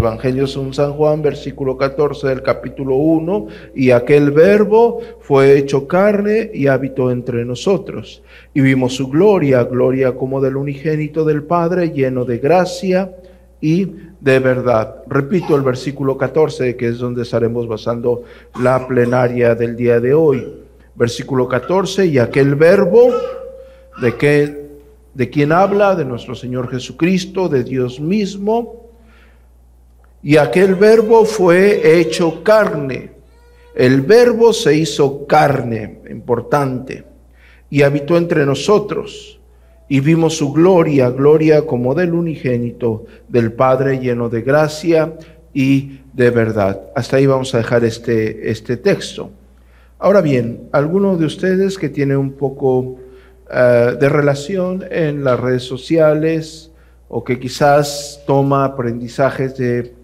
Evangelio según San Juan, versículo 14 del capítulo 1, y aquel verbo fue hecho carne y habitó entre nosotros, y vimos su gloria, gloria como del unigénito del Padre, lleno de gracia y de verdad. Repito el versículo 14, que es donde estaremos basando la plenaria del día de hoy. Versículo 14, y aquel verbo de que de quien habla, de nuestro Señor Jesucristo, de Dios mismo, y aquel verbo fue hecho carne. El verbo se hizo carne, importante, y habitó entre nosotros. Y vimos su gloria, gloria como del unigénito del Padre lleno de gracia y de verdad. Hasta ahí vamos a dejar este, este texto. Ahora bien, alguno de ustedes que tiene un poco eh, de relación en las redes sociales o que quizás toma aprendizajes de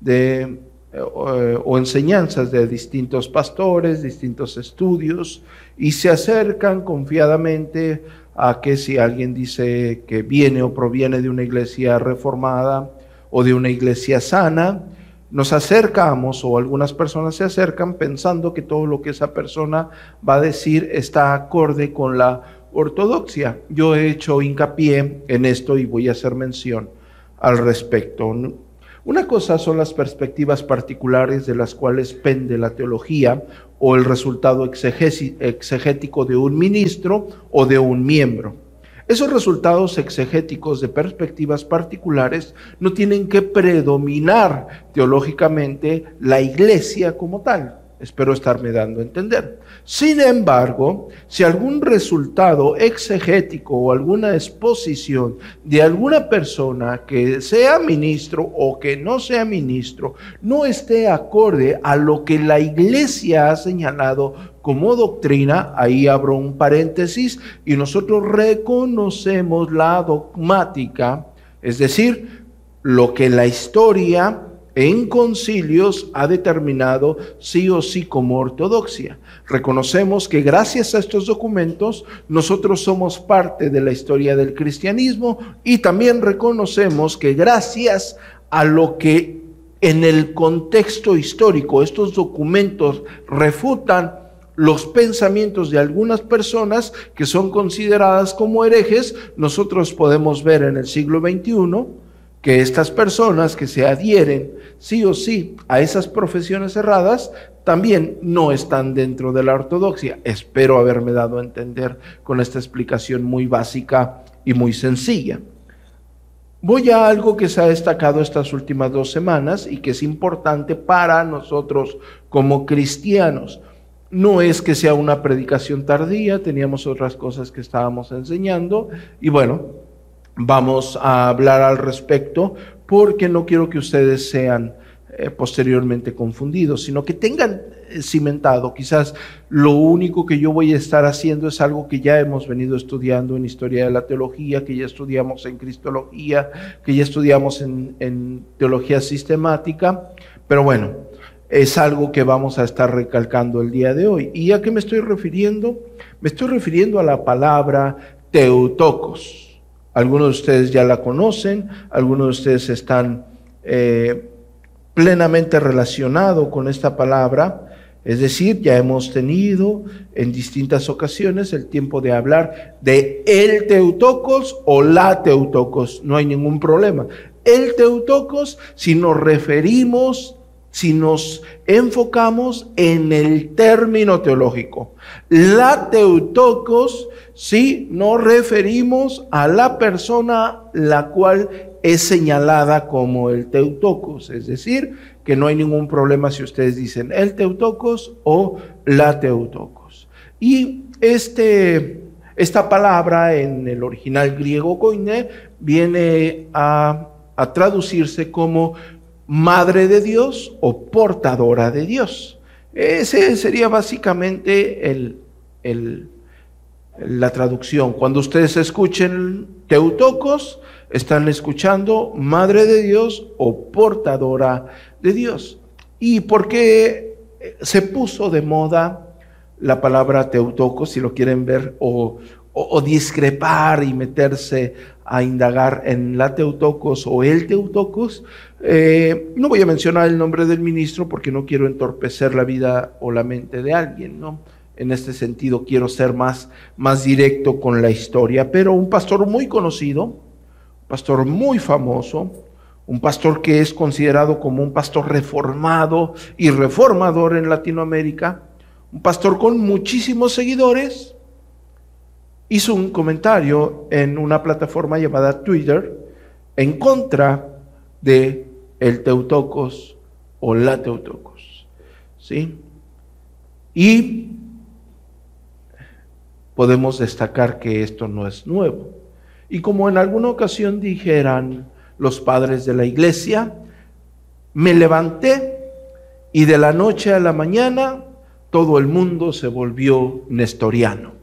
de, eh, o, enseñanzas de distintos pastores, distintos estudios, y se acercan confiadamente a que si alguien dice que viene o proviene de una iglesia reformada o de una iglesia sana, nos acercamos o algunas personas se acercan pensando que todo lo que esa persona va a decir está acorde con la ortodoxia. Yo he hecho hincapié en esto y voy a hacer mención al respecto. Una cosa son las perspectivas particulares de las cuales pende la teología o el resultado exegético de un ministro o de un miembro. Esos resultados exegéticos de perspectivas particulares no tienen que predominar teológicamente la iglesia como tal. Espero estarme dando a entender. Sin embargo, si algún resultado exegético o alguna exposición de alguna persona que sea ministro o que no sea ministro no esté acorde a lo que la iglesia ha señalado como doctrina, ahí abro un paréntesis y nosotros reconocemos la dogmática, es decir, lo que la historia en concilios ha determinado sí o sí como ortodoxia. Reconocemos que gracias a estos documentos nosotros somos parte de la historia del cristianismo y también reconocemos que gracias a lo que en el contexto histórico estos documentos refutan los pensamientos de algunas personas que son consideradas como herejes, nosotros podemos ver en el siglo XXI que estas personas que se adhieren sí o sí a esas profesiones cerradas también no están dentro de la ortodoxia. Espero haberme dado a entender con esta explicación muy básica y muy sencilla. Voy a algo que se ha destacado estas últimas dos semanas y que es importante para nosotros como cristianos. No es que sea una predicación tardía, teníamos otras cosas que estábamos enseñando y bueno, vamos a hablar al respecto porque no quiero que ustedes sean eh, posteriormente confundidos, sino que tengan eh, cimentado. Quizás lo único que yo voy a estar haciendo es algo que ya hemos venido estudiando en historia de la teología, que ya estudiamos en cristología, que ya estudiamos en, en teología sistemática, pero bueno, es algo que vamos a estar recalcando el día de hoy. ¿Y a qué me estoy refiriendo? Me estoy refiriendo a la palabra teutocos. Algunos de ustedes ya la conocen, algunos de ustedes están eh, plenamente relacionados con esta palabra. Es decir, ya hemos tenido en distintas ocasiones el tiempo de hablar de el Teutocos o la Teutocos. No hay ningún problema. El Teutocos, si nos referimos si nos enfocamos en el término teológico. La teutocos, si nos referimos a la persona la cual es señalada como el teutocos, es decir, que no hay ningún problema si ustedes dicen el teutocos o la teutocos. Y este, esta palabra en el original griego koine viene a, a traducirse como madre de Dios o portadora de Dios. Ese sería básicamente el, la traducción. Cuando ustedes escuchen Teutocos, están escuchando Madre de Dios o portadora de Dios. ¿Y por qué se puso de moda la palabra Teutocos, si lo quieren ver, o, o, discrepar y meterse a indagar en la Teutocos o el Teutocos. Eh, no voy a mencionar el nombre del ministro porque no quiero entorpecer la vida o la mente de alguien, ¿no? En este sentido quiero ser más, más directo con la historia, pero un pastor muy conocido, pastor muy famoso, un pastor que es considerado como un pastor reformado y reformador en Latinoamérica, un pastor con muchísimos seguidores, hizo un comentario en una plataforma llamada Twitter en contra de el Teutocos o la Teutocos. ¿Sí? Y podemos destacar que esto no es nuevo. Y como en alguna ocasión dijeran los padres de la iglesia, me levanté y de la noche a la mañana todo el mundo se volvió nestoriano.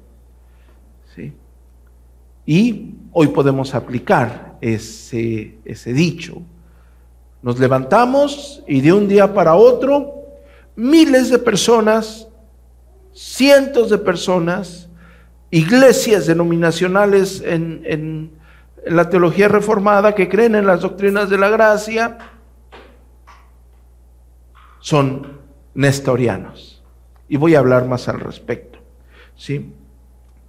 Y hoy podemos aplicar ese, ese dicho. Nos levantamos y de un día para otro miles de personas, cientos de personas, iglesias denominacionales en, en, la teología reformada que creen en las doctrinas de la gracia, son nestorianos. Y voy a hablar más al respecto. ¿sí?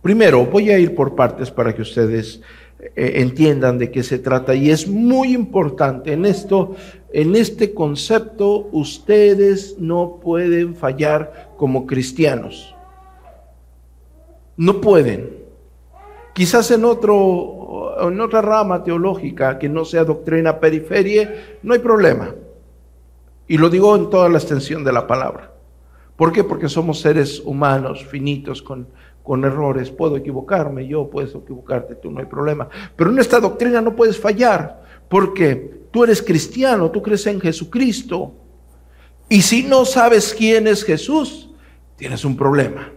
Primero, voy a ir por partes para que ustedes eh, entiendan de qué se trata. Y es muy importante en esto, en este concepto, ustedes no pueden fallar como cristianos. No pueden. Quizás en otro, en otra rama teológica que no sea doctrina periferia, no hay problema. Y lo digo en toda la extensión de la palabra. ¿Por qué? Porque somos seres humanos, finitos, con con errores, puedo equivocarme, yo puedes equivocarte, tú no hay problema. Pero en esta doctrina no puedes fallar, porque tú eres cristiano, tú crees en Jesucristo. Y si no sabes quién es Jesús, tienes un problema.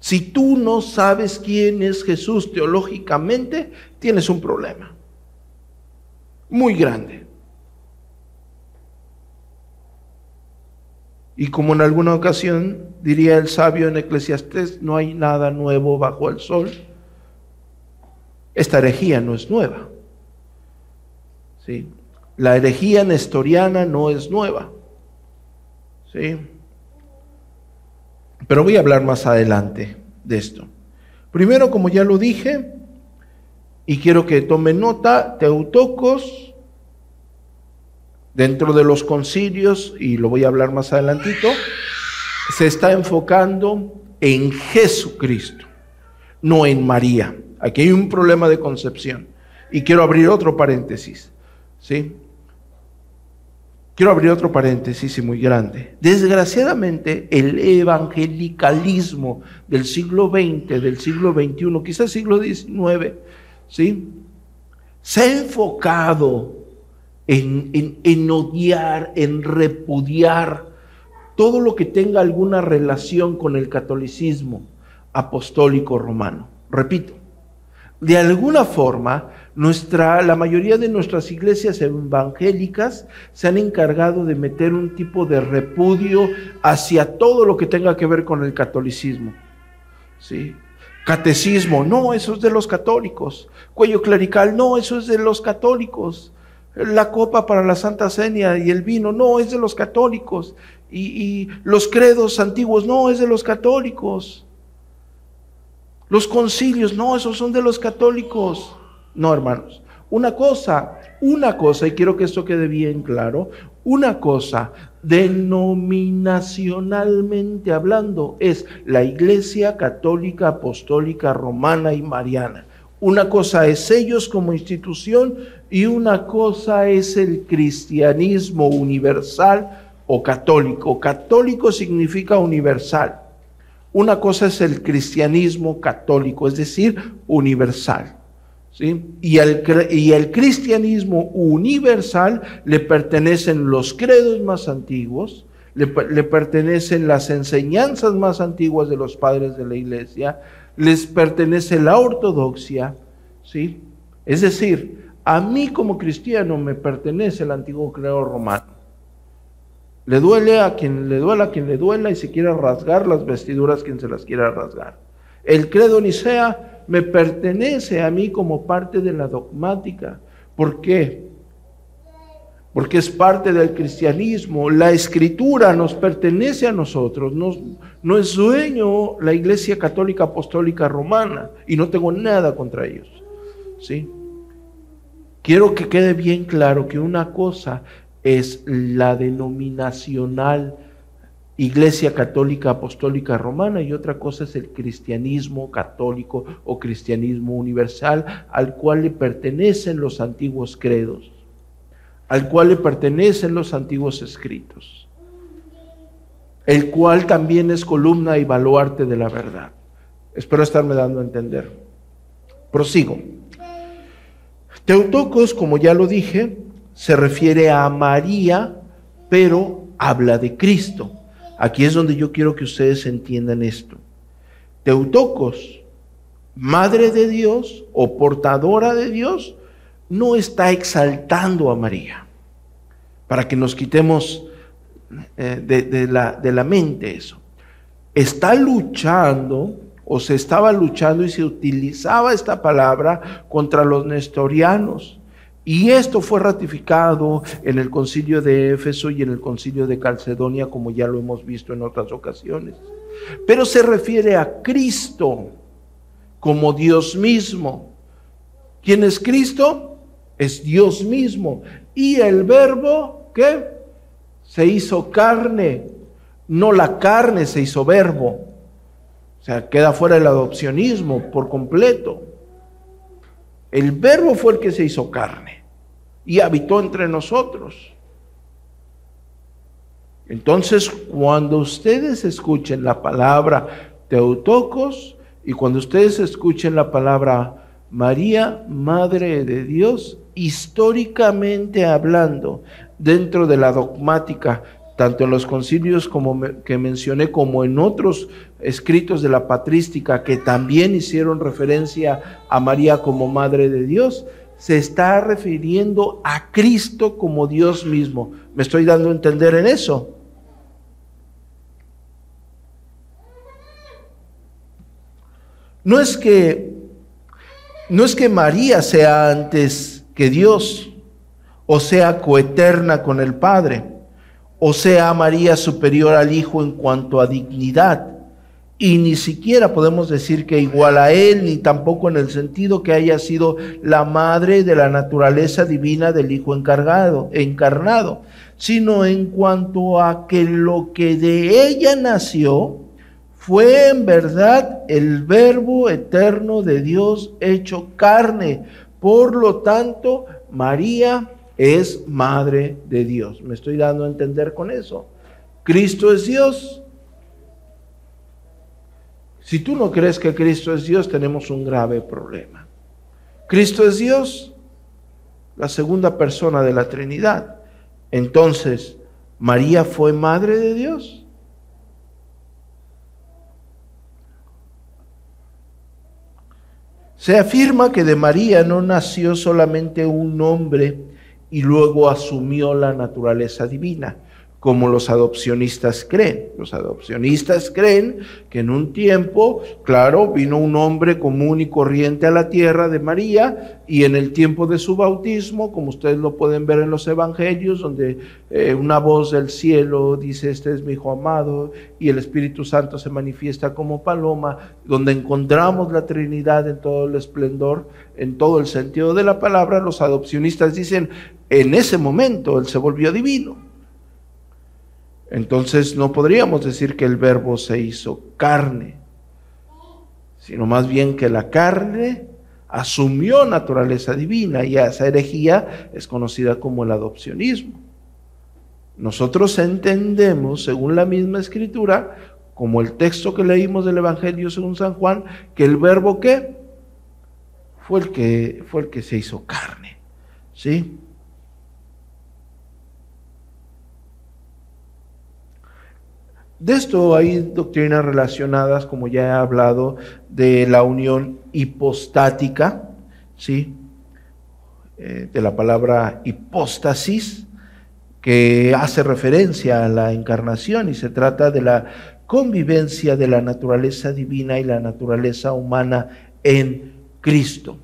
Si tú no sabes quién es Jesús teológicamente, tienes un problema muy grande. Y como en alguna ocasión diría el sabio en Eclesiastés, no hay nada nuevo bajo el sol, esta herejía no es nueva. ¿Sí? La herejía nestoriana no es nueva. ¿Sí? Pero voy a hablar más adelante de esto. Primero, como ya lo dije, y quiero que tomen nota, Teutocos dentro de los concilios, y lo voy a hablar más adelantito, se está enfocando en Jesucristo, no en María. Aquí hay un problema de concepción. Y quiero abrir otro paréntesis. ¿Sí? Quiero abrir otro paréntesis y muy grande. Desgraciadamente, el evangelicalismo del siglo XX, del siglo XXI, quizás siglo XIX, ¿sí? se ha enfocado en, odiar, en repudiar todo lo que tenga alguna relación con el catolicismo apostólico romano. Repito, de alguna forma, nuestra, la mayoría de nuestras iglesias evangélicas se han encargado de meter un tipo de repudio hacia todo lo que tenga que ver con el catolicismo. ¿Sí? Catecismo, no, eso es de los católicos. Cuello clerical, no, eso es de los católicos la copa para la Santa Cena y el vino, no, es de los católicos. Y, los credos antiguos, no, es de los católicos. Los concilios, no, esos son de los católicos. No, hermanos. Una cosa, una cosa, y quiero que esto quede bien claro, una cosa, denominacionalmente hablando, es la Iglesia Católica Apostólica Romana y Mariana. Una cosa es ellos como institución y una cosa es el cristianismo universal o católico. Católico significa universal. Una cosa es el cristianismo católico, es decir, universal. ¿sí? Y, el, y el cristianismo universal le pertenecen los credos más antiguos, le, le pertenecen las enseñanzas más antiguas de los padres de la iglesia, les pertenece la ortodoxia, ¿sí? Es decir, a mí como cristiano me pertenece el antiguo creador romano. Le duele a quien le duela, a quien le duela y se quiera rasgar las vestiduras, quien se las quiera rasgar. El credo Nicea me pertenece a mí como parte de la dogmática. ¿Por qué? Porque es parte del cristianismo. La escritura nos pertenece a nosotros. no es dueño la Iglesia Católica Apostólica Romana y no tengo nada contra ellos. ¿Sí? Quiero que quede bien claro que una cosa es la denominacional Iglesia Católica Apostólica Romana y otra cosa es el cristianismo católico o cristianismo universal al cual le pertenecen los antiguos credos, al cual le pertenecen los antiguos escritos, el cual también es columna y baluarte de la verdad. Espero estarme dando a entender. Prosigo. Teutocos, como ya lo dije, se refiere a María, pero habla de Cristo. Aquí es donde yo quiero que ustedes entiendan esto. Teutocos, madre de Dios o portadora de Dios, no está exaltando a María. Para que nos quitemos eh, de, la, de la mente eso. Está luchando o se estaba luchando y se utilizaba esta palabra contra los nestorianos. Y esto fue ratificado en el concilio de Éfeso y en el concilio de Calcedonia, como ya lo hemos visto en otras ocasiones. Pero se refiere a Cristo como Dios mismo. ¿Quién es Cristo? Es Dios mismo. Y el verbo, ¿qué? Se hizo carne. No la carne se hizo verbo. O sea, queda fuera el adopcionismo por completo. El verbo fue el que se hizo carne y habitó entre nosotros. Entonces, cuando ustedes escuchen la palabra Teotocos y cuando ustedes escuchen la palabra María, Madre de Dios, históricamente hablando, dentro de la dogmática tanto en los concilios como que mencioné, como en otros escritos de la patrística que también hicieron referencia a María como Madre de Dios, se está refiriendo a Cristo como Dios mismo. ¿Me estoy dando a entender en eso? No es que no es que María sea antes que Dios o sea coeterna con el Padre o sea María superior al Hijo en cuanto a dignidad. Y ni siquiera podemos decir que igual a Él, ni tampoco en el sentido que haya sido la madre de la naturaleza divina del Hijo encargado, encarnado, sino en cuanto a que lo que de ella nació fue en verdad el verbo eterno de Dios hecho carne. Por lo tanto, María es madre de Dios. ¿Me estoy dando a entender con eso? Cristo es Dios. Si tú no crees que Cristo es Dios, tenemos un grave problema. Cristo es Dios, la segunda persona de la Trinidad. Entonces, ¿María fue madre de Dios? Se afirma que de María no nació solamente un hombre, y luego asumió la naturaleza divina, como los adopcionistas creen. Los adopcionistas creen que en un tiempo, claro, vino un hombre común y corriente a la tierra de María y en el tiempo de su bautismo, como ustedes lo pueden ver en los evangelios, donde eh, una voz del cielo dice, este es mi hijo amado, y el Espíritu Santo se manifiesta como paloma, donde encontramos la Trinidad en todo el esplendor, en todo el sentido de la palabra, los adopcionistas dicen, en ese momento Él se volvió divino. Entonces no podríamos decir que el verbo se hizo carne, sino más bien que la carne asumió naturaleza divina y esa herejía es conocida como el adopcionismo. Nosotros entendemos, según la misma escritura, como el texto que leímos del Evangelio según San Juan, que el verbo fue el que fue el que se hizo carne. ¿Sí? De esto hay doctrinas relacionadas, como ya he hablado, de la unión hipostática, ¿sí? Eh, de la palabra hipóstasis, que hace referencia a la encarnación y se trata de la convivencia de la naturaleza divina y la naturaleza humana en Cristo.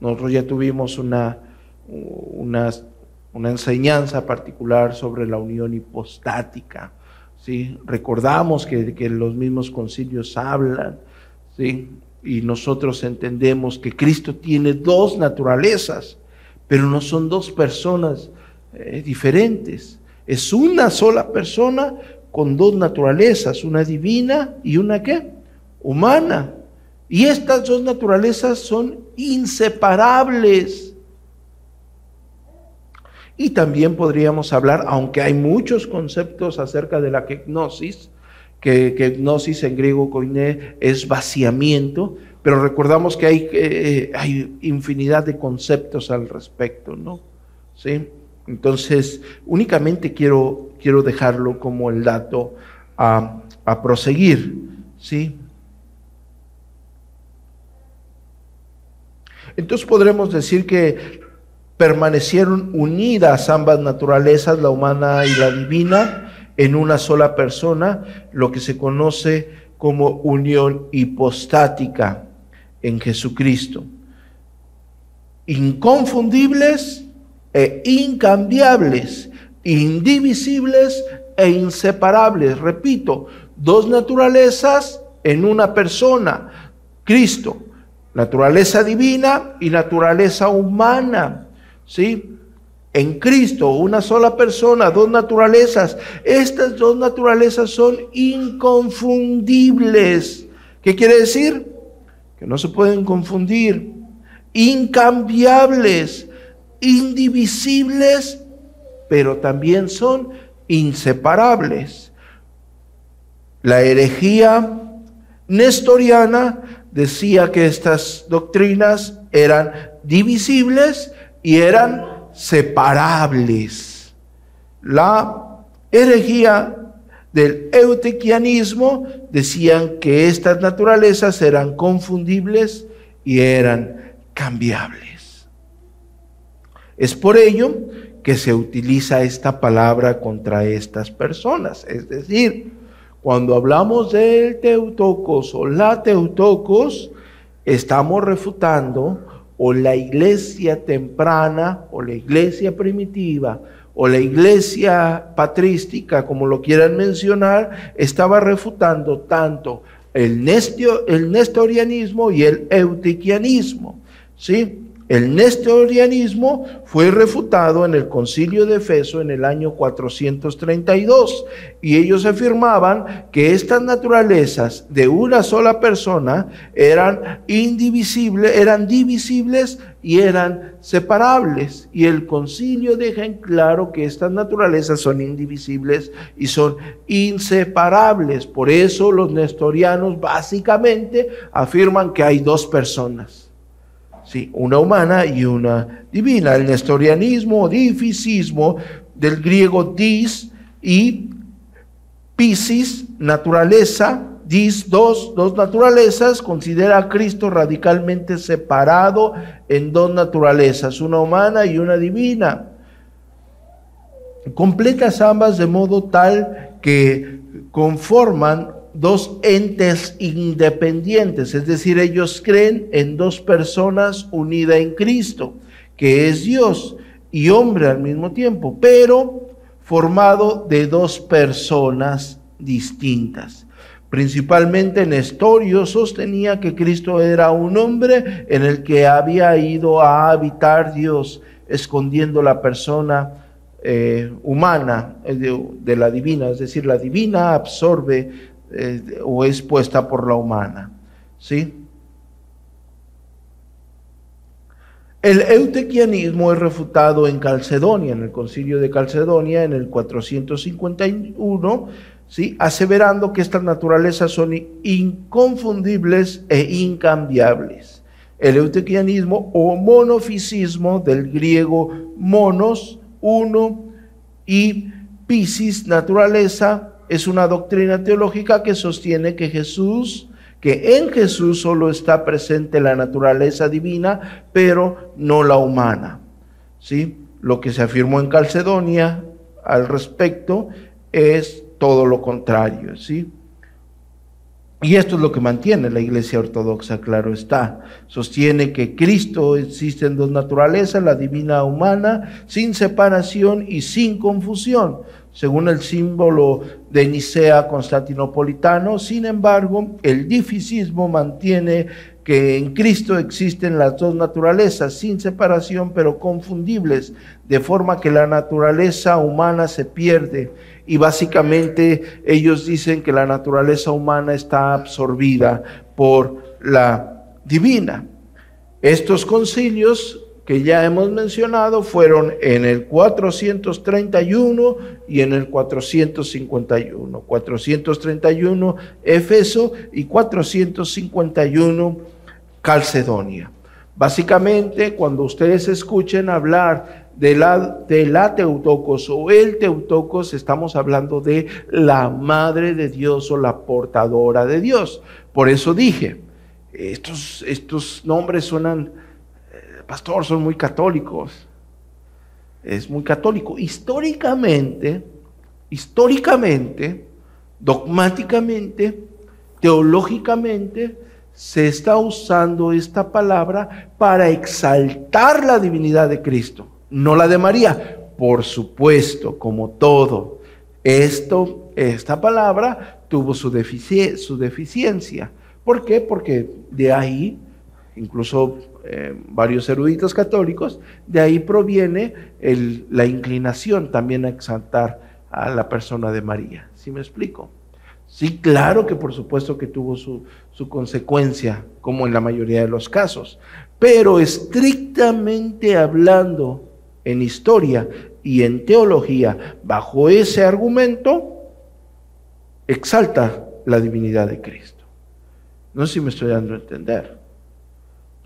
Nosotros ya tuvimos una, una, una enseñanza particular sobre la unión hipostática. Recordamos que, que los mismos concilios hablan, ¿sí? y nosotros entendemos que Cristo tiene dos naturalezas, pero no son dos personas eh, diferentes. Es una sola persona con dos naturalezas, una divina y una qué? Humana. Y estas dos naturalezas son inseparables. Y también podríamos hablar, aunque hay muchos conceptos acerca de la gnosis, que, gnosis en griego koiné es vaciamiento, pero recordamos que hay, eh, hay infinidad de conceptos al respecto, ¿no? ¿Sí? Entonces, únicamente quiero, quiero dejarlo como el dato a, a proseguir, ¿sí? Entonces podremos decir que permanecieron unidas ambas naturalezas, la humana y la divina, en una sola persona, lo que se conoce como unión hipostática en Jesucristo. Inconfundibles e incambiables, indivisibles e inseparables. Repito, dos naturalezas en una persona, Cristo naturaleza divina y naturaleza humana, ¿sí? En Cristo, una sola persona, dos naturalezas. Estas dos naturalezas son inconfundibles. ¿Qué quiere decir? Que no se pueden confundir. Incambiables, indivisibles, pero también son inseparables. La herejía nestoriana decía que estas doctrinas eran divisibles y eran separables. La herejía del eutequianismo decían que estas naturalezas eran confundibles y eran cambiables. Es por ello que se utiliza esta palabra contra estas personas, es decir, cuando hablamos del Teutocos o la Teutocos, estamos refutando o la iglesia temprana o la iglesia primitiva o la iglesia patrística, como lo quieran mencionar, estaba refutando tanto el, el nestorianismo y el eutiquianismo. ¿sí? El nestorianismo fue refutado en el concilio de Efeso en el año 432 y ellos afirmaban que estas naturalezas de una sola persona eran indivisibles, eran divisibles y eran separables. Y el concilio deja en claro que estas naturalezas son indivisibles y son inseparables. Por eso los nestorianos básicamente afirman que hay dos personas Sí, una humana y una divina. El nestorianismo o difisismo del griego dis y piscis, naturaleza, dis, dos, dos naturalezas, considera a Cristo radicalmente separado en dos naturalezas, una humana y una divina. Completas ambas de modo tal que conforman dos entes independientes, es decir, ellos creen en dos personas unidas en Cristo, que es Dios y hombre al mismo tiempo, pero formado de dos personas distintas. Principalmente Nestorio sostenía que Cristo era un hombre en el que había ido a habitar Dios, escondiendo la persona eh, humana eh, de la divina, es decir, la divina absorbe o es puesta por la humana. ¿Sí? El eutequianismo es refutado en Calcedonia, en el concilio de Calcedonia, en el 451, ¿sí? aseverando que estas naturalezas son inconfundibles e incambiables. El eutequianismo o monofisismo del griego monos, uno, y piscis, naturaleza, es una doctrina teológica que sostiene que Jesús, que en Jesús solo está presente la naturaleza divina, pero no la humana. ¿Sí? Lo que se afirmó en Calcedonia al respecto es todo lo contrario, ¿sí? Y esto es lo que mantiene la Iglesia Ortodoxa, claro está. Sostiene que Cristo existe en dos naturalezas, la divina humana, sin separación y sin confusión, según el símbolo de Nicea constantinopolitano. Sin embargo, el dificismo mantiene que en Cristo existen las dos naturalezas sin separación, pero confundibles, de forma que la naturaleza humana se pierde y básicamente ellos dicen que la naturaleza humana está absorbida por la divina. Estos concilios que ya hemos mencionado fueron en el 431 y en el 451. 431 Éfeso y 451 Calcedonia. Básicamente, cuando ustedes escuchen hablar de la, de la Teutocos o el Teutocos, estamos hablando de la Madre de Dios o la portadora de Dios. Por eso dije, estos, estos nombres suenan, pastor, son muy católicos. Es muy católico. Históricamente, históricamente, dogmáticamente, teológicamente, se está usando esta palabra para exaltar la divinidad de Cristo no la de María. Por supuesto, como todo, esto, esta palabra tuvo su, su deficiencia. ¿Por qué? Porque de ahí, incluso eh, varios eruditos católicos, de ahí proviene la inclinación también a exaltar a la persona de María. ¿Sí me explico? Sí, claro que por supuesto que tuvo su, su consecuencia, como en la mayoría de los casos, pero estrictamente hablando, en historia y en teología, bajo ese argumento, exalta la divinidad de Cristo. No sé si me estoy dando a entender.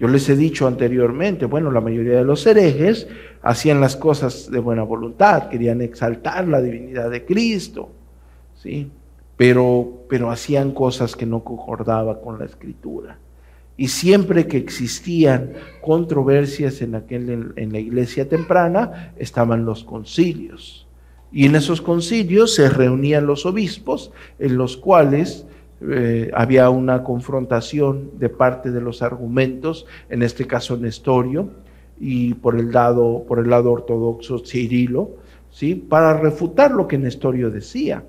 Yo les he dicho anteriormente, bueno, la mayoría de los herejes hacían las cosas de buena voluntad, querían exaltar la divinidad de Cristo, ¿sí? Pero, pero hacían cosas que no concordaban con la escritura. Y siempre que existían controversias en, aquel, en la iglesia temprana, estaban los concilios. Y en esos concilios se reunían los obispos, en los cuales eh, había una confrontación de parte de los argumentos, en este caso Nestorio, y por el lado, por el lado ortodoxo Cirilo, ¿sí? para refutar lo que Nestorio decía,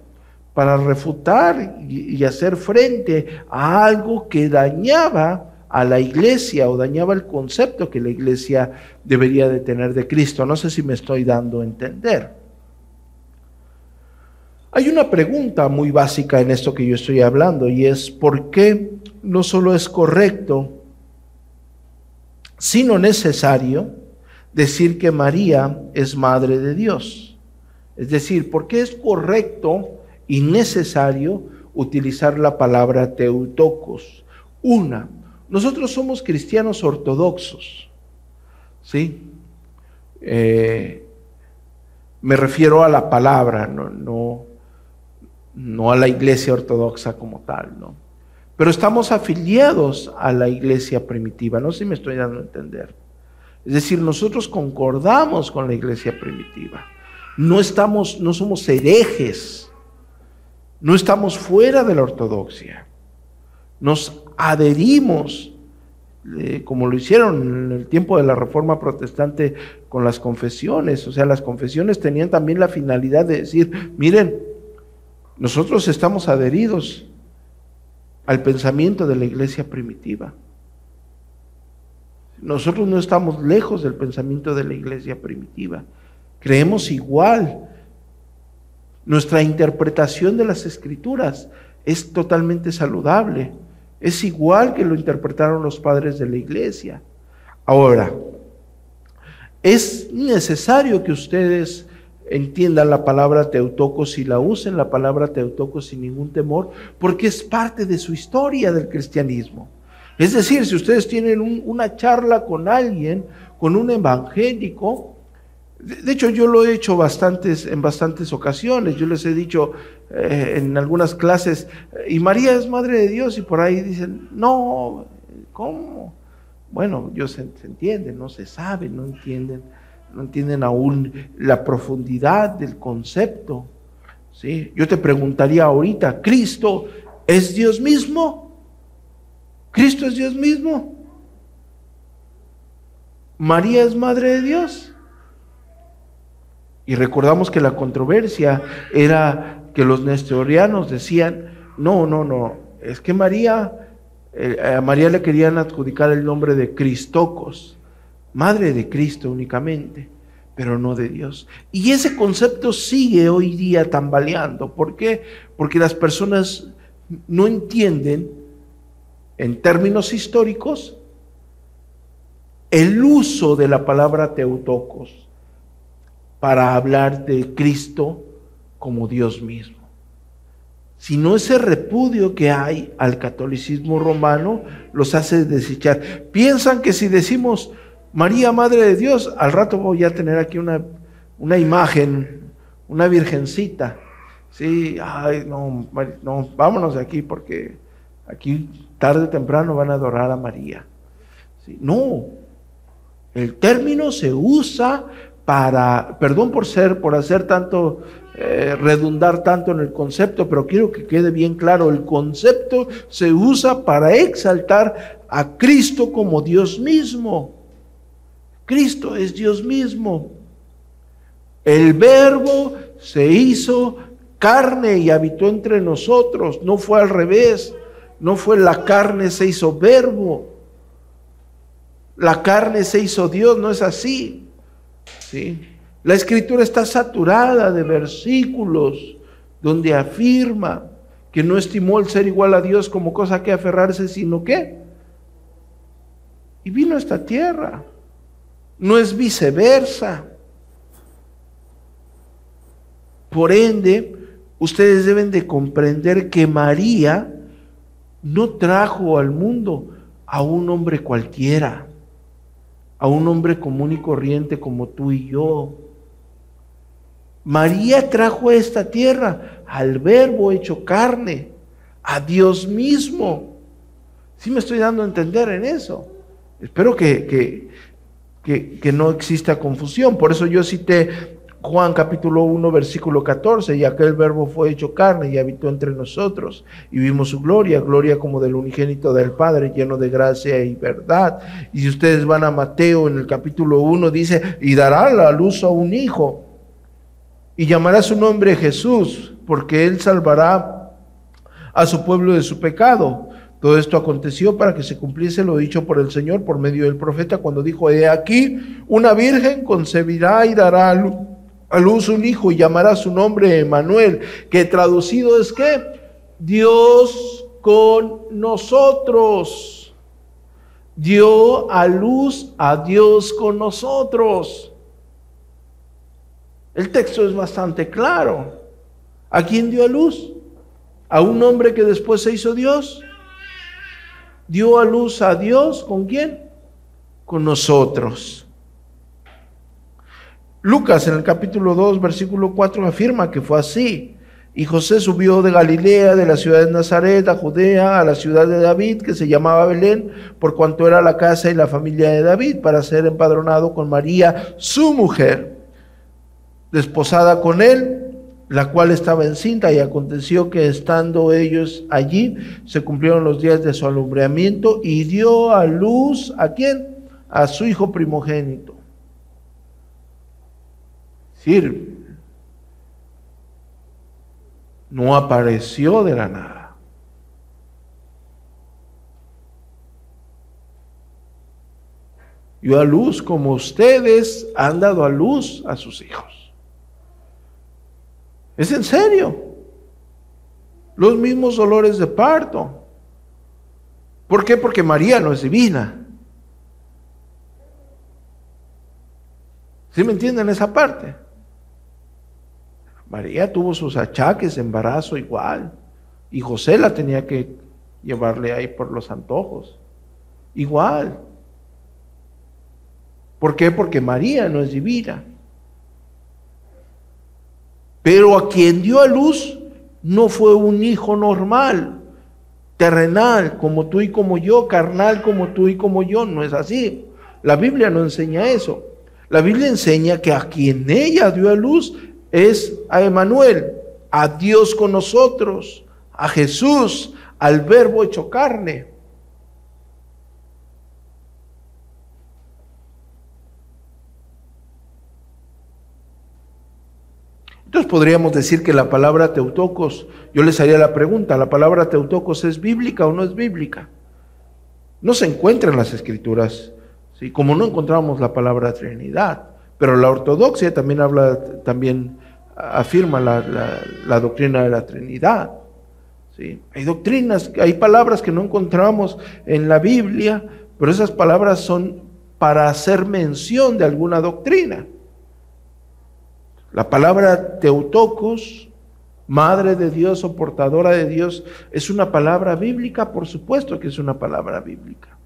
para refutar y hacer frente a algo que dañaba a la iglesia o dañaba el concepto que la iglesia debería de tener de Cristo. No sé si me estoy dando a entender. Hay una pregunta muy básica en esto que yo estoy hablando y es ¿por qué no solo es correcto, sino necesario decir que María es madre de Dios? Es decir, ¿por qué es correcto y necesario utilizar la palabra teutocos? Una, nosotros somos cristianos ortodoxos, ¿sí? Eh, me refiero a la palabra, no, no, no a la iglesia ortodoxa como tal, ¿no? Pero estamos afiliados a la iglesia primitiva, no sé si me estoy dando a entender. Es decir, nosotros concordamos con la iglesia primitiva. No estamos, no somos herejes. No estamos fuera de la ortodoxia. Nos adherimos, eh, como lo hicieron en el tiempo de la Reforma Protestante con las confesiones. O sea, las confesiones tenían también la finalidad de decir, miren, nosotros estamos adheridos al pensamiento de la iglesia primitiva. Nosotros no estamos lejos del pensamiento de la iglesia primitiva. Creemos igual. Nuestra interpretación de las escrituras es totalmente saludable. Es igual que lo interpretaron los padres de la iglesia. Ahora, es necesario que ustedes entiendan la palabra teutocos y la usen la palabra teutocos sin ningún temor, porque es parte de su historia del cristianismo. Es decir, si ustedes tienen una charla con alguien, con un evangélico, de hecho, yo lo he hecho bastantes, en bastantes ocasiones. Yo les he dicho eh, en algunas clases, y María es Madre de Dios, y por ahí dicen, no, ¿cómo? Bueno, yo se, entiende, no se sabe, no entienden no entienden aún la profundidad del concepto. ¿sí? Yo te preguntaría ahorita, ¿Cristo es Dios mismo? ¿Cristo es Dios mismo? ¿María es Madre de Dios? Y recordamos que la controversia era que los nestorianos decían, no, no, no, es que María, eh, a María le querían adjudicar el nombre de Cristocos madre de Cristo únicamente, pero no de Dios. Y ese concepto sigue hoy día tambaleando. ¿Por qué? Porque las personas no entienden, en términos históricos, el uso de la palabra teutocos para hablar de Cristo como Dios mismo. Sino ese repudio que hay al catolicismo romano los hace desechar. Piensan que si decimos María, Madre de Dios, al rato voy a tener aquí una, una imagen, una virgencita. Sí, ay, no, no, vámonos de aquí porque aquí tarde o temprano van a adorar a María. no, el término se usa para, perdón por ser, por hacer tanto, eh, redundar tanto en el concepto, pero quiero que quede bien claro, el concepto se usa para exaltar a Cristo como Dios mismo. Cristo es Dios mismo. El verbo se hizo carne y habitó entre nosotros. No fue al revés. No fue la carne se hizo verbo. La carne se hizo Dios. No es así. ¿Sí? La escritura está saturada de versículos donde afirma que no estimó el ser igual a Dios como cosa que aferrarse, sino que. Y vino a esta tierra no es viceversa. Por ende, ustedes deben de comprender que María no trajo al mundo a un hombre cualquiera, a un hombre común y corriente como tú y yo. María trajo a esta tierra al verbo hecho carne, a Dios mismo. Sí me estoy dando a entender en eso. Espero que, que, que, no exista confusión. Por eso yo cité Juan capítulo 1, versículo 14, y aquel verbo fue hecho carne y habitó entre nosotros, y vimos su gloria, gloria como del unigénito del Padre, lleno de gracia y verdad. Y si ustedes van a Mateo en el capítulo 1, dice, y dará la luz a un hijo, y llamará su nombre Jesús, porque él salvará a su pueblo de su pecado. Todo esto aconteció para que se cumpliese lo dicho por el Señor por medio del profeta cuando dijo, he aquí, una virgen concebirá y dará a luz un hijo y llamará su nombre Emanuel, que traducido es que Dios con nosotros. Dio a luz a Dios con nosotros. El texto es bastante claro. ¿A quién dio a luz? ¿A un hombre que después se hizo Dios? Dio a luz a Dios, ¿con quién? Con nosotros. Lucas en el capítulo 2, versículo 4 afirma que fue así. Y José subió de Galilea, de la ciudad de Nazaret, a Judea, a la ciudad de David, que se llamaba Belén, por cuanto era la casa y la familia de David, para ser empadronado con María, su mujer, desposada con él la cual estaba encinta y aconteció que estando ellos allí se cumplieron los días de su alumbramiento y dio a luz a quién? A su hijo primogénito. decir, no apareció de la nada. Dio a luz como ustedes han dado a luz a sus hijos. Es en serio. Los mismos dolores de parto. ¿Por qué? Porque María no es divina. ¿Sí me entienden esa parte? María tuvo sus achaques de embarazo igual. Y José la tenía que llevarle ahí por los antojos. Igual. ¿Por qué? Porque María no es divina. Pero a quien dio a luz no fue un hijo normal, terrenal, como tú y como yo, carnal como tú y como yo. No es así. La Biblia no enseña eso. La Biblia enseña que a quien ella dio a luz es a Emanuel, a Dios con nosotros, a Jesús, al verbo hecho carne. Entonces podríamos decir que la palabra teutocos, yo les haría la pregunta, ¿la palabra teutocos es bíblica o no es bíblica? No se encuentra en las escrituras, ¿sí? como no encontramos la palabra Trinidad, pero la ortodoxia también habla, también afirma la, doctrina de la Trinidad. ¿sí? Hay doctrinas, hay palabras que no encontramos en la Biblia, pero esas palabras son para hacer mención de alguna doctrina. La palabra Teutocos, Madre de Dios o portadora de Dios, es una palabra bíblica, por supuesto que es una palabra bíblica.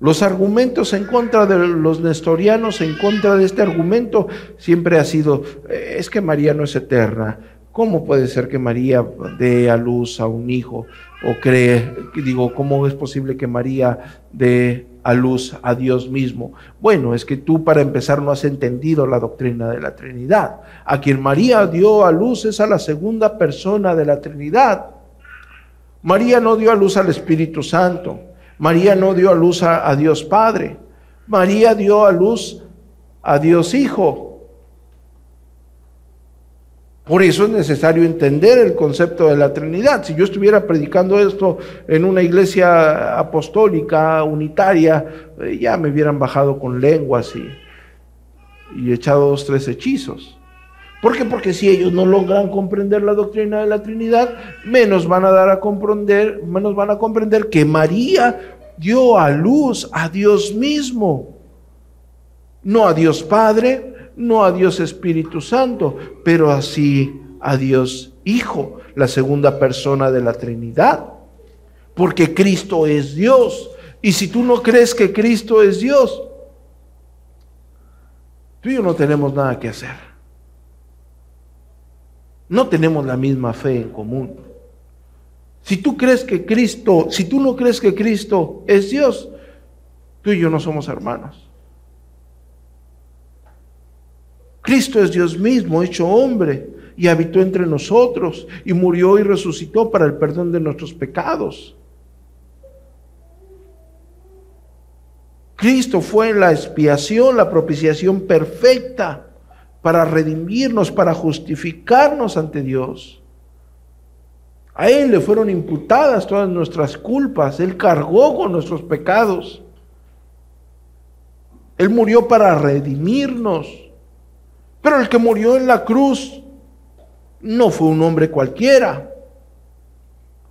Los argumentos en contra de los nestorianos, en contra de este argumento, siempre ha sido, eh, es que María no es eterna. ¿Cómo puede ser que María dé a luz a un hijo? O cree, digo, ¿cómo es posible que María dé a luz a Dios mismo. Bueno, es que tú para empezar no has entendido la doctrina de la Trinidad. A quien María dio a luz es a la segunda persona de la Trinidad. María no dio a luz al Espíritu Santo. María no dio a luz a, Dios Padre. María dio a luz a Dios Hijo. Por eso es necesario entender el concepto de la Trinidad. Si yo estuviera predicando esto en una iglesia apostólica, unitaria, eh, ya me hubieran bajado con lenguas y, y echado dos, tres hechizos. ¿Por qué? Porque si ellos no logran comprender la doctrina de la Trinidad, menos van a dar a comprender, menos van a comprender que María dio a luz a Dios mismo, no a Dios Padre, no a Dios Espíritu Santo, pero así a Dios Hijo, la segunda persona de la Trinidad. Porque Cristo es Dios. Y si tú no crees que Cristo es Dios, tú y yo no tenemos nada que hacer. No tenemos la misma fe en común. Si tú crees que Cristo, si tú no crees que Cristo es Dios, tú y yo no somos hermanos. Cristo es Dios mismo, hecho hombre, y habitó entre nosotros, y murió y resucitó para el perdón de nuestros pecados. Cristo fue la expiación, la propiciación perfecta para redimirnos, para justificarnos ante Dios. A Él le fueron imputadas todas nuestras culpas, Él cargó con nuestros pecados. Él murió para redimirnos. Pero el que murió en la cruz no fue un hombre cualquiera,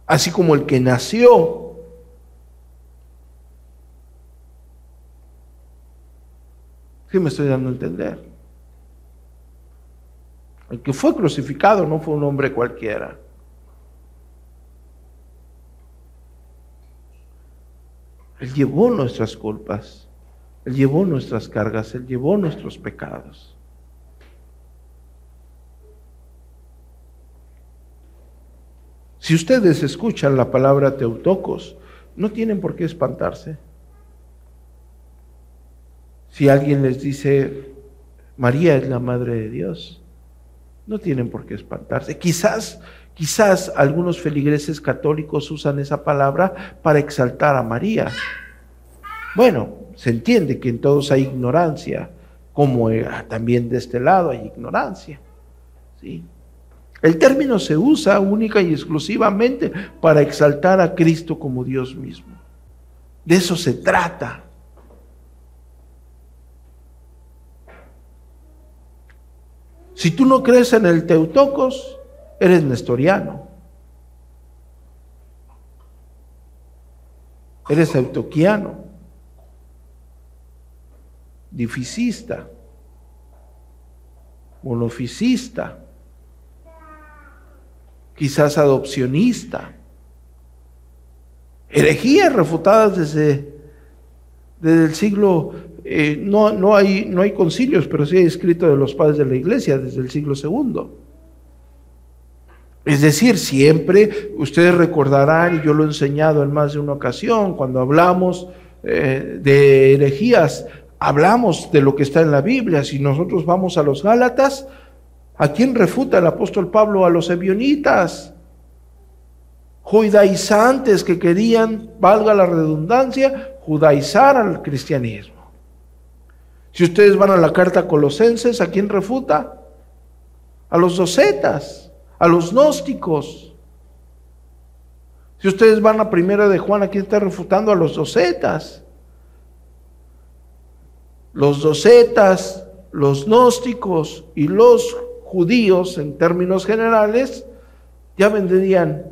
así como el que nació. ¿Sí me estoy dando a entender? El que fue crucificado no fue un hombre cualquiera. Él llevó nuestras culpas, Él llevó nuestras cargas, Él llevó nuestros pecados. Si ustedes escuchan la palabra teutocos, no tienen por qué espantarse. Si alguien les dice, María es la Madre de Dios, no tienen por qué espantarse. Quizás, quizás algunos feligreses católicos usan esa palabra para exaltar a María. Bueno, se entiende que en todos hay ignorancia, como eh, también de este lado hay ignorancia. ¿sí? El término se usa única y exclusivamente para exaltar a Cristo como Dios mismo. De eso se trata. Si tú no crees en el Teutocos, eres nestoriano. Eres eutoquiano, dificista, monoficista quizás adopcionista. Herejías refutadas desde, desde el siglo, eh, no, no, hay, no hay concilios, pero sí hay escrito de los padres de la iglesia desde el siglo segundo. Es decir, siempre ustedes recordarán, y yo lo he enseñado en más de una ocasión, cuando hablamos eh, de herejías, hablamos de lo que está en la Biblia. Si nosotros vamos a los Gálatas, ¿a quién refuta el apóstol Pablo? A los ebionitas, judaizantes que querían, valga la redundancia, judaizar al cristianismo. Si ustedes van a la carta Colosenses, ¿a quién refuta? A los docetas, a los gnósticos. Si ustedes van a primera de Juan, ¿a quién está refutando? A los docetas. Los docetas, los gnósticos y los judíos, en términos generales, ya vendrían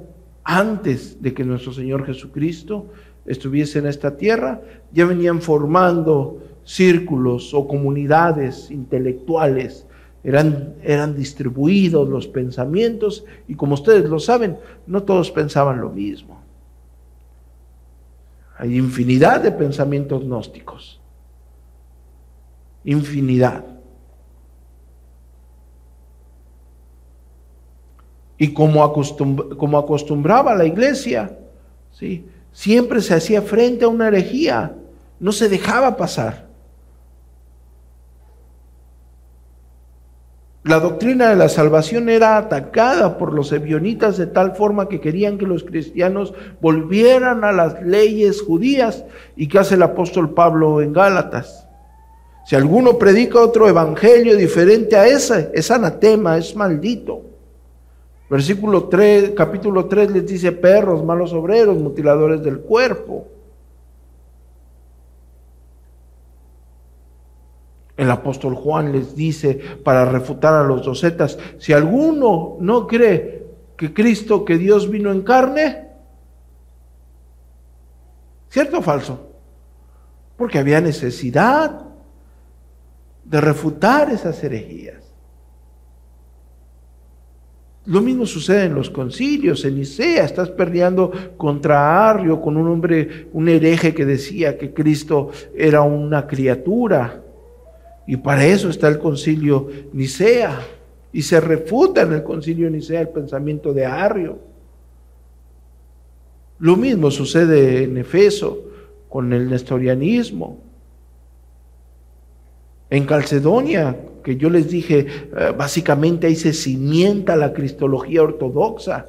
antes de que nuestro Señor Jesucristo estuviese en esta tierra, ya venían formando círculos o comunidades intelectuales, eran, eran distribuidos los pensamientos y como ustedes lo saben, no todos pensaban lo mismo. Hay infinidad de pensamientos gnósticos, infinidad. Y como, acostumbraba la iglesia, ¿sí? siempre se hacía frente a una herejía, no se dejaba pasar. La doctrina de la salvación era atacada por los ebionitas de tal forma que querían que los cristianos volvieran a las leyes judías. ¿Y qué hace el apóstol Pablo en Gálatas? Si alguno predica otro evangelio diferente a ese, es anatema, es maldito. Versículo 3, capítulo 3 les dice perros, malos obreros, mutiladores del cuerpo. El apóstol Juan les dice para refutar a los docetas, si alguno no cree que Cristo, que Dios vino en carne, ¿cierto o falso? Porque había necesidad de refutar esas herejías. Lo mismo sucede en los concilios, en Nicea, estás peleando contra Arrio, con un hombre, un hereje que decía que Cristo era una criatura. Y para eso está el concilio Nicea. Y se refuta en el concilio Nicea el pensamiento de Arrio. Lo mismo sucede en Efeso con el nestorianismo. En Calcedonia, que yo les dije, eh, básicamente ahí se cimienta la cristología ortodoxa,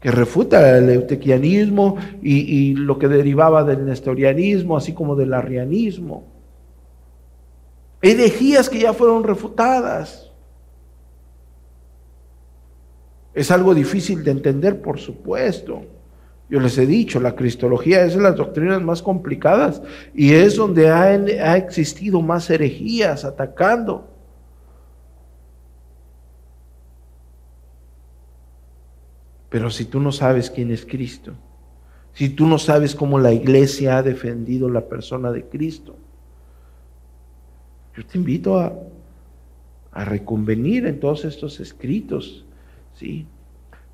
que refuta el eutequianismo y, lo que derivaba del nestorianismo, así como del arrianismo herejías que ya fueron refutadas. Es algo difícil de entender, por supuesto. Yo les he dicho, la cristología es de las doctrinas más complicadas y es donde ha, existido más herejías atacando. Pero si tú no sabes quién es Cristo, si tú no sabes cómo la iglesia ha defendido la persona de Cristo, yo te invito a, reconvenir en todos estos escritos, ¿sí?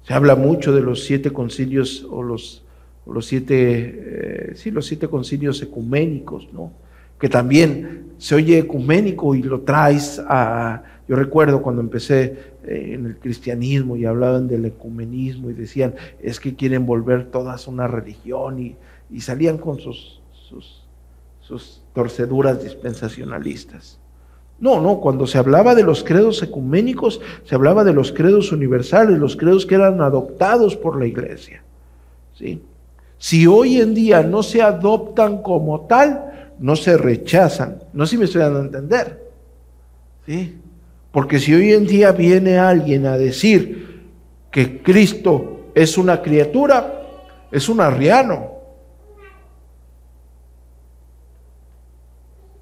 Se habla mucho de los siete concilios o los, los siete, eh, sí, los siete concilios ecuménicos, ¿no? Que también se oye ecuménico y lo traes a... Yo recuerdo cuando empecé eh, en el cristianismo y hablaban del ecumenismo y decían, es que quieren volver todas una religión y, y salían con sus, sus, sus torceduras dispensacionalistas. No, no, cuando se hablaba de los credos ecuménicos, se hablaba de los credos universales, los credos que eran adoptados por la iglesia. ¿sí? Si hoy en día no se adoptan como tal, no se rechazan. No sé si me estoy dando a entender. ¿sí? Porque si hoy en día viene alguien a decir que Cristo es una criatura, es un arriano.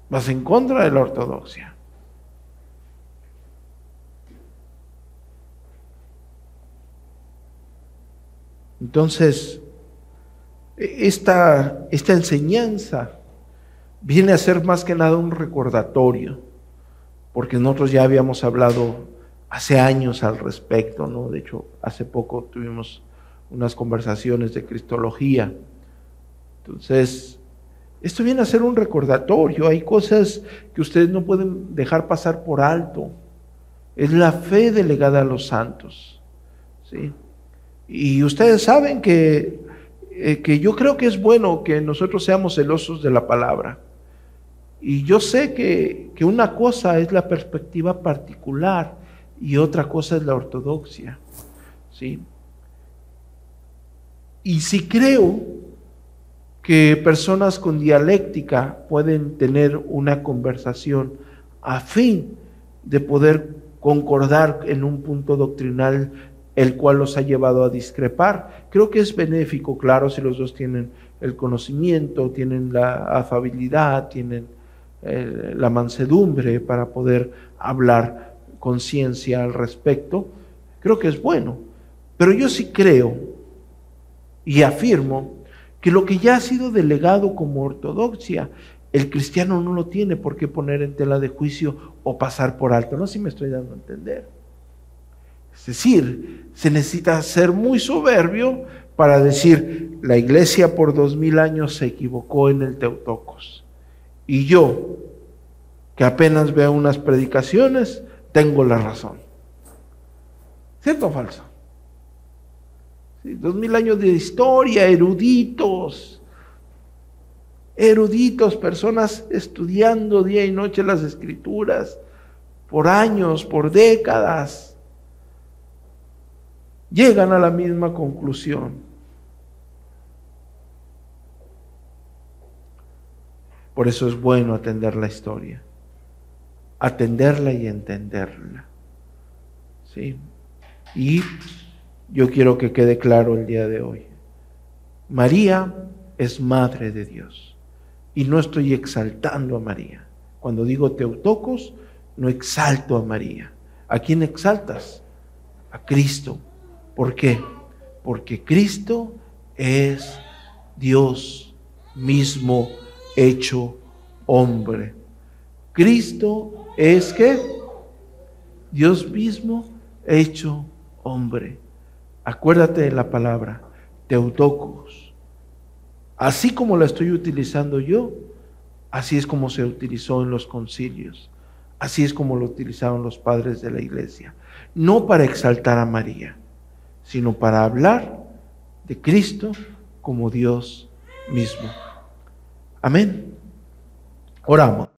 vas en contra de la ortodoxia. Entonces, esta, esta enseñanza viene a ser más que nada un recordatorio, porque nosotros ya habíamos hablado hace años al respecto, ¿no? De hecho, hace poco tuvimos unas conversaciones de cristología. Entonces, esto viene a ser un recordatorio. Hay cosas que ustedes no pueden dejar pasar por alto. Es la fe delegada a los santos. ¿sí? Y ustedes saben que, eh, que yo creo que es bueno que nosotros seamos celosos de la palabra. Y yo sé que, que una cosa es la perspectiva particular y otra cosa es la ortodoxia. ¿sí? Y si creo que personas con dialéctica pueden tener una conversación a fin de poder concordar en un punto doctrinal el cual los ha llevado a discrepar. Creo que es benéfico, claro, si los dos tienen el conocimiento, tienen la afabilidad, tienen eh, la mansedumbre para poder hablar con ciencia al respecto. Creo que es bueno. Pero yo sí creo y afirmo que lo que ya ha sido delegado como ortodoxia, el cristiano no lo tiene por qué poner en tela de juicio o pasar por alto. No sé si me estoy dando a entender. Es decir, se necesita ser muy soberbio para decir, la iglesia por dos mil años se equivocó en el Teutocos. Y yo, que apenas veo unas predicaciones, tengo la razón. ¿Cierto o falso? dos mil años de historia, eruditos, eruditos, personas estudiando día y noche las escrituras, por años, por décadas, llegan a la misma conclusión. Por eso es bueno atender la historia, atenderla y entenderla. ¿Sí? Y yo quiero que quede claro el día de hoy. María es madre de Dios. Y no estoy exaltando a María. Cuando digo Teotocos, no exalto a María. ¿A quién exaltas? A Cristo. ¿Por qué? Porque Cristo es Dios mismo hecho hombre. Cristo es que Dios mismo hecho hombre. Acuérdate de la palabra, Teutocos. Así como la estoy utilizando yo, así es como se utilizó en los concilios. Así es como lo utilizaron los padres de la iglesia. No para exaltar a María, sino para hablar de Cristo como Dios mismo. Amén. Oramos.